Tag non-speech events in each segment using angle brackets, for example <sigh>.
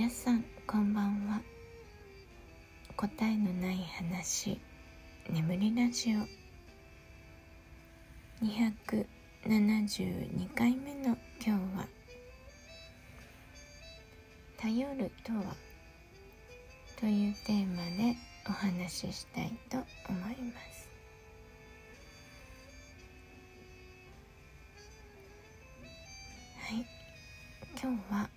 皆さんこんばんは。答えのない話眠りラジオ。272回目の今日は「頼るとは?」というテーマでお話ししたいと思います。はい。今日は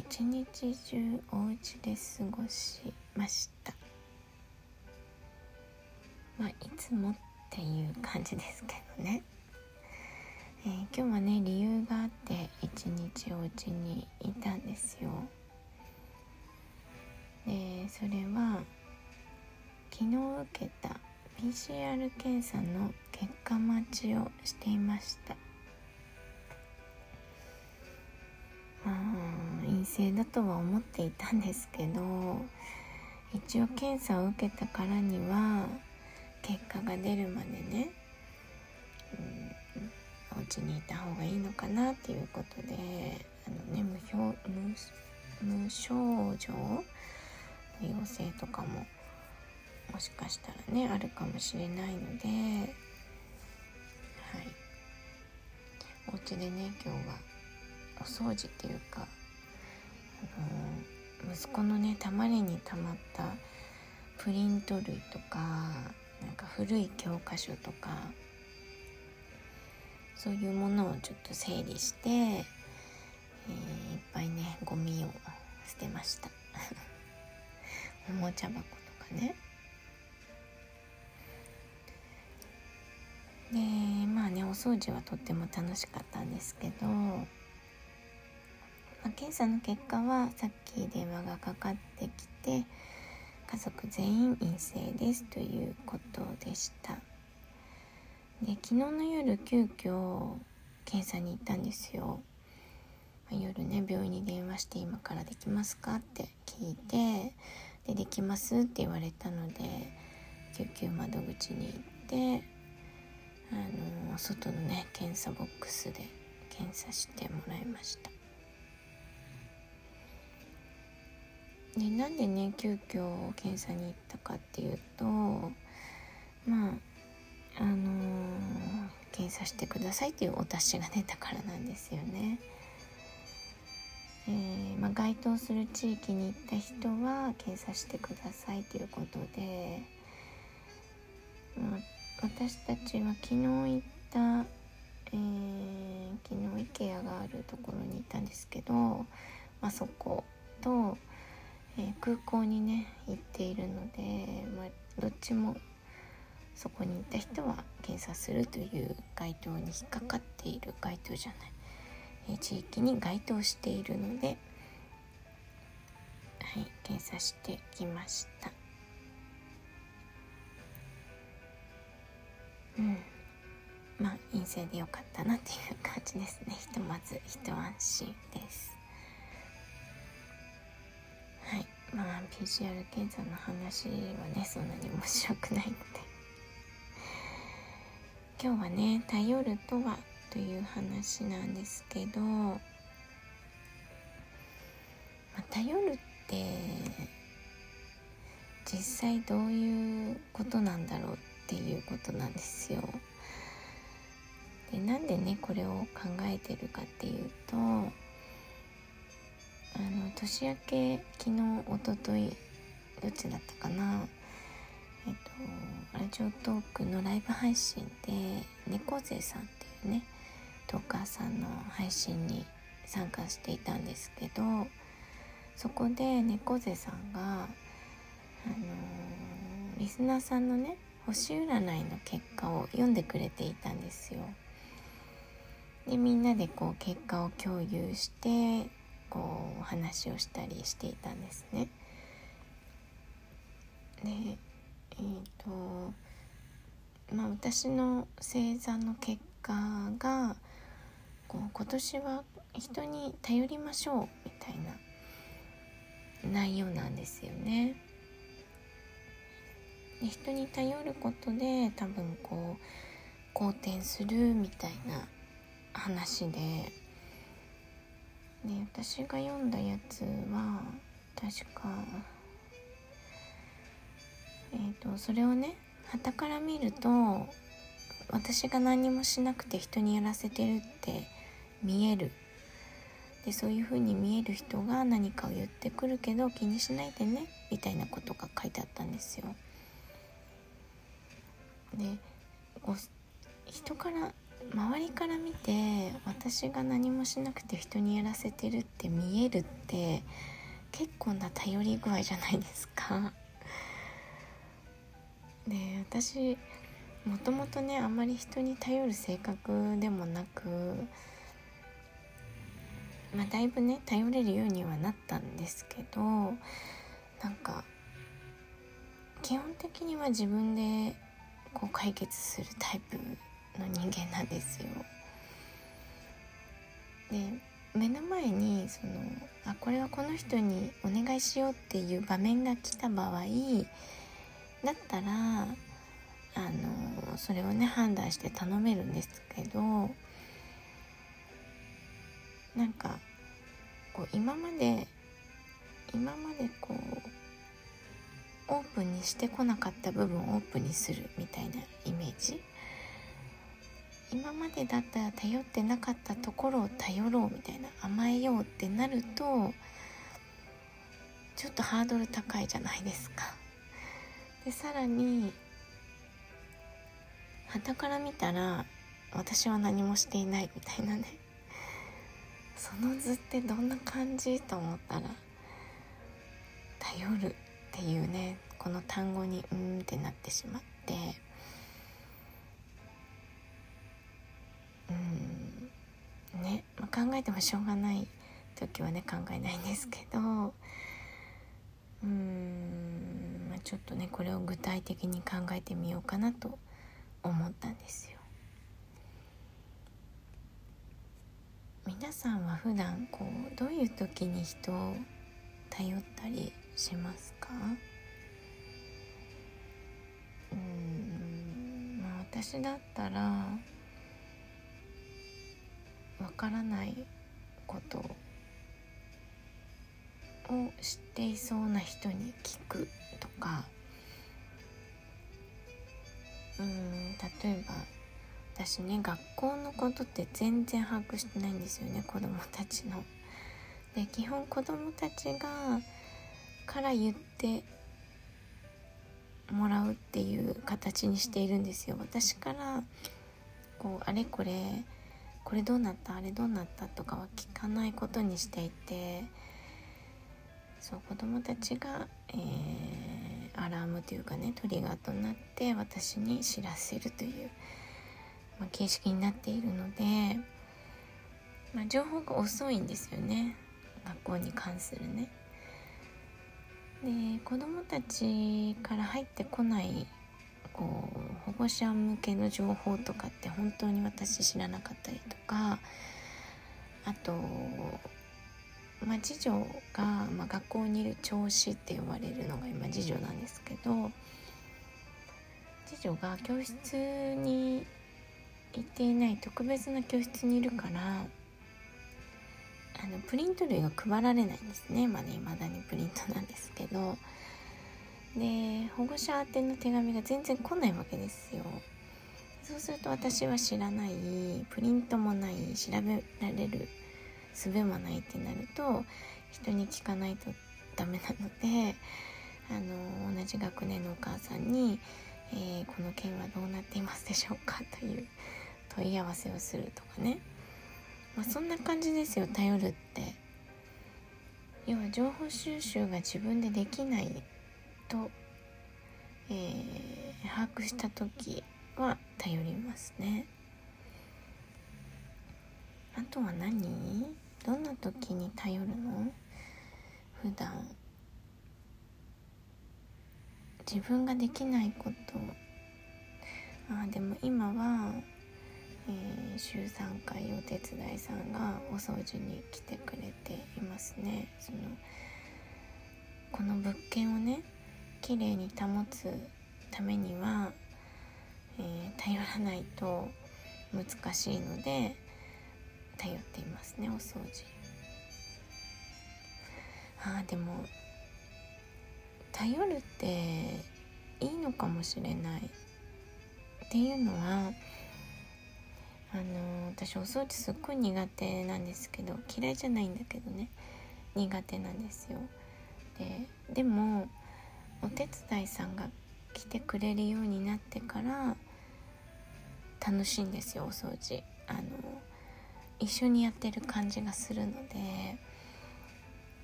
一日中お家で過ごしました。まあいつもっていう感じですけどね、えー、今日はね理由があって一日お家にいたんですよ。でそれは昨日受けた PCR 検査の結果待ちをしていました。まあ陰性だとは思っていたんですけど一応検査を受けたからには結果が出るまでね、うん、お家にいた方がいいのかなっていうことであのね無表無症状の陽性とかももしかしたらねあるかもしれないのではい。お家でね今日はお掃除っていうか息子のねたまりにたまったプリント類とかなんか古い教科書とかそういうものをちょっと整理して、えー、いっぱいねゴミを捨てました。<laughs> おもちゃ箱とかね。でまあねお掃除はとっても楽しかったんですけど、まあ、検査の結果はさっき電話がかかってきて家族全員陰性ですということでした。で昨日の夜急遽検査に行ったんですよ。夜ね病院に電話して今からできますかって聞いてでできますって言われたので救急窓口に行ってあの外のね検査ボックスで検査してもらいました。でなんでね急遽検査に行ったかっていうとまああのー、検査してくださいっていうお達しが出たからなんですよね。えー、まあ、該当する地域に行った人は検査してくださいということで、まあ、私たちは昨日行った、えー、昨日 IKEA があるところに行ったんですけど、まあ、そこと、えー、空港にね行っているので、まあ、どっちもそこに行った人は検査するという該当に引っかかっている該当じゃない、えー、地域に該当しているので、はい、検査してきました。うん。まあ陰性でよかったなっていう感じですね。ひとまず一安心です。まあ PCR 検査の話はねそんなに面白くないので今日はね「頼るとは」という話なんですけど、まあ、頼るって実際どういうことなんだろうっていうことなんですよ。でなんでねこれを考えてるかっていうとあの年明け昨日おとといどっちだったかな？えっとラジオトークのライブ配信で猫背さんっていうねトーカーさんの配信に参加していたんですけどそこで猫背さんがあのリスナーさんのね星占いの結果を読んでくれていたんですよ。でみんなでこう結果を共有してこうお話をしたりしていたんですね。でえっ、ー、とまあ私の星座の結果がこう今年は人に頼りましょうみたいな内容なんですよね。で人に頼ることで多分こう好転するみたいな話でで私が読んだやつは確かえっ、ー、とそれをね傍から見ると私が何もしなくて人にやらせてるって見えるでそういう風に見える人が何かを言ってくるけど気にしないでねみたいなことが書いてあったんですよ。で人から周りから見て私が何もしなくて人にやらせてるって見えるって結構な頼り具合じゃないですか。<laughs> で私もともとねあんまり人に頼る性格でもなく、まあ、だいぶね頼れるようにはなったんですけどなんか基本的には自分でこう解決するタイプの人間なんですよ。で目の前にそのあこれはこの人にお願いしようっていう場面が来た場合だったらあのそれをね判断して頼めるんですけどなんかこう今まで今までこうオープンにしてこなかった部分をオープンにするみたいなイメージ今までだったら頼ってなかったところを頼ろうみたいな甘えようってなるとちょっとハードル高いじゃないですか。でさらに傍から見たら私は何もしていないみたいなねその図ってどんな感じと思ったら頼るっていうねこの単語にうんってなってしまってうん。ね、考えてもしょうがない時はね考えないんですけど。うん。まあ、ちょっとねこれを具体的に考えてみようかなと思ったんですよ。皆さんは普段こうどういう時に人を頼ったりしますか？うん。まあ私だったらわからないことを知っていそうな人に聞くとかうん例えば私ね学校のことって全然把握してないんですよね子供たちの。で基本子供たちがから言ってもらうっていう形にしているんですよ。私からこうあれこれこれどうなった？あれどうなったとかは聞かないことにしていてそう子供たちが、えー、アラームというかねトリガーとなって私に知らせるという、まあ、形式になっているので、まあ、情報が遅いんですよね学校に関するね。で子供たちから入ってこないこう保護者向けの情報とかって本当に私知らなかったりとかあとまあ、次女が、まあ、学校にいる教師って呼ばれるのが今次女なんですけど次女が教室に行っていない特別な教室にいるからあのプリント類が配られないんですね。まだ、ね、未だにプリントなんですけど。で保護者宛ての手紙が全然来ないわけですよそうすると私は知らないプリントもない調べられる術もないってなると人に聞かないとダメなのであの同じ学年のお母さんに、えー、この件はどうなっていますでしょうか?」という問い合わせをするとかね、まあ、そんな感じですよ頼るって。要は情報収集が自分でできないと、えー、把握した時は頼りますね。あとは何？どんな時に頼るの？普段。自分ができないこと。あでも今は、えー、週3回お手伝いさんがお掃除に来てくれていますね。そのこの物件をね綺麗に保つためには、えー、頼らないと難しいので頼っていますねお掃除。ああでも頼るっていいのかもしれない。っていうのはあの私お掃除すっごい苦手なんですけど嫌いじゃないんだけどね。苦手なんですよ。ででもお手伝いさんが来てくれるようになってから楽しいんですよお掃除。あの一緒にやってる感じがするので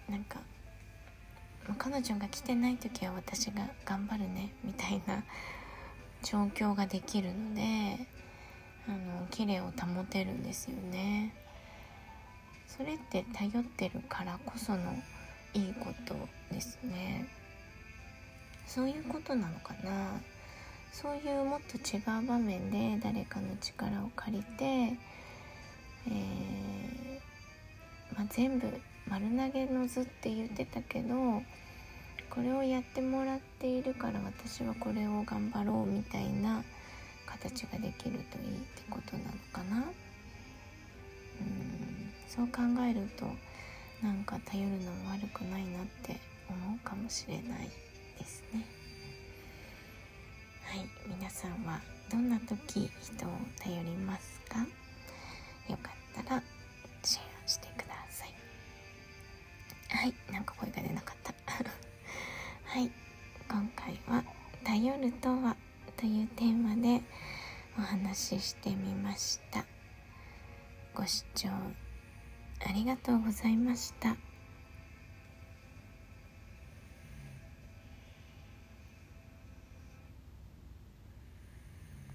なんか彼女が来てない時は私が頑張るねみたいな <laughs> 状況ができるのであの綺麗を保てるんですよね。それって頼ってるからこそのいいことですね。そういうことなのかな。そういうもっと違う場面で誰かの力を借りて、えー、まあ、全部丸投げの図って言ってたけどこれをやってもらっているから私はこれを頑張ろうみたいな形ができるといいってことなのかな。うん。そう考えるとなんか頼るのも悪くないなって思うかもしれない。ですねはい皆さんはどんな時人を頼りますか？よかったらシェアしてくださいはいなんか声が出なかった <laughs> はい今回は「頼るとは?」というテーマでお話ししてみましたご視聴ありがとうございました。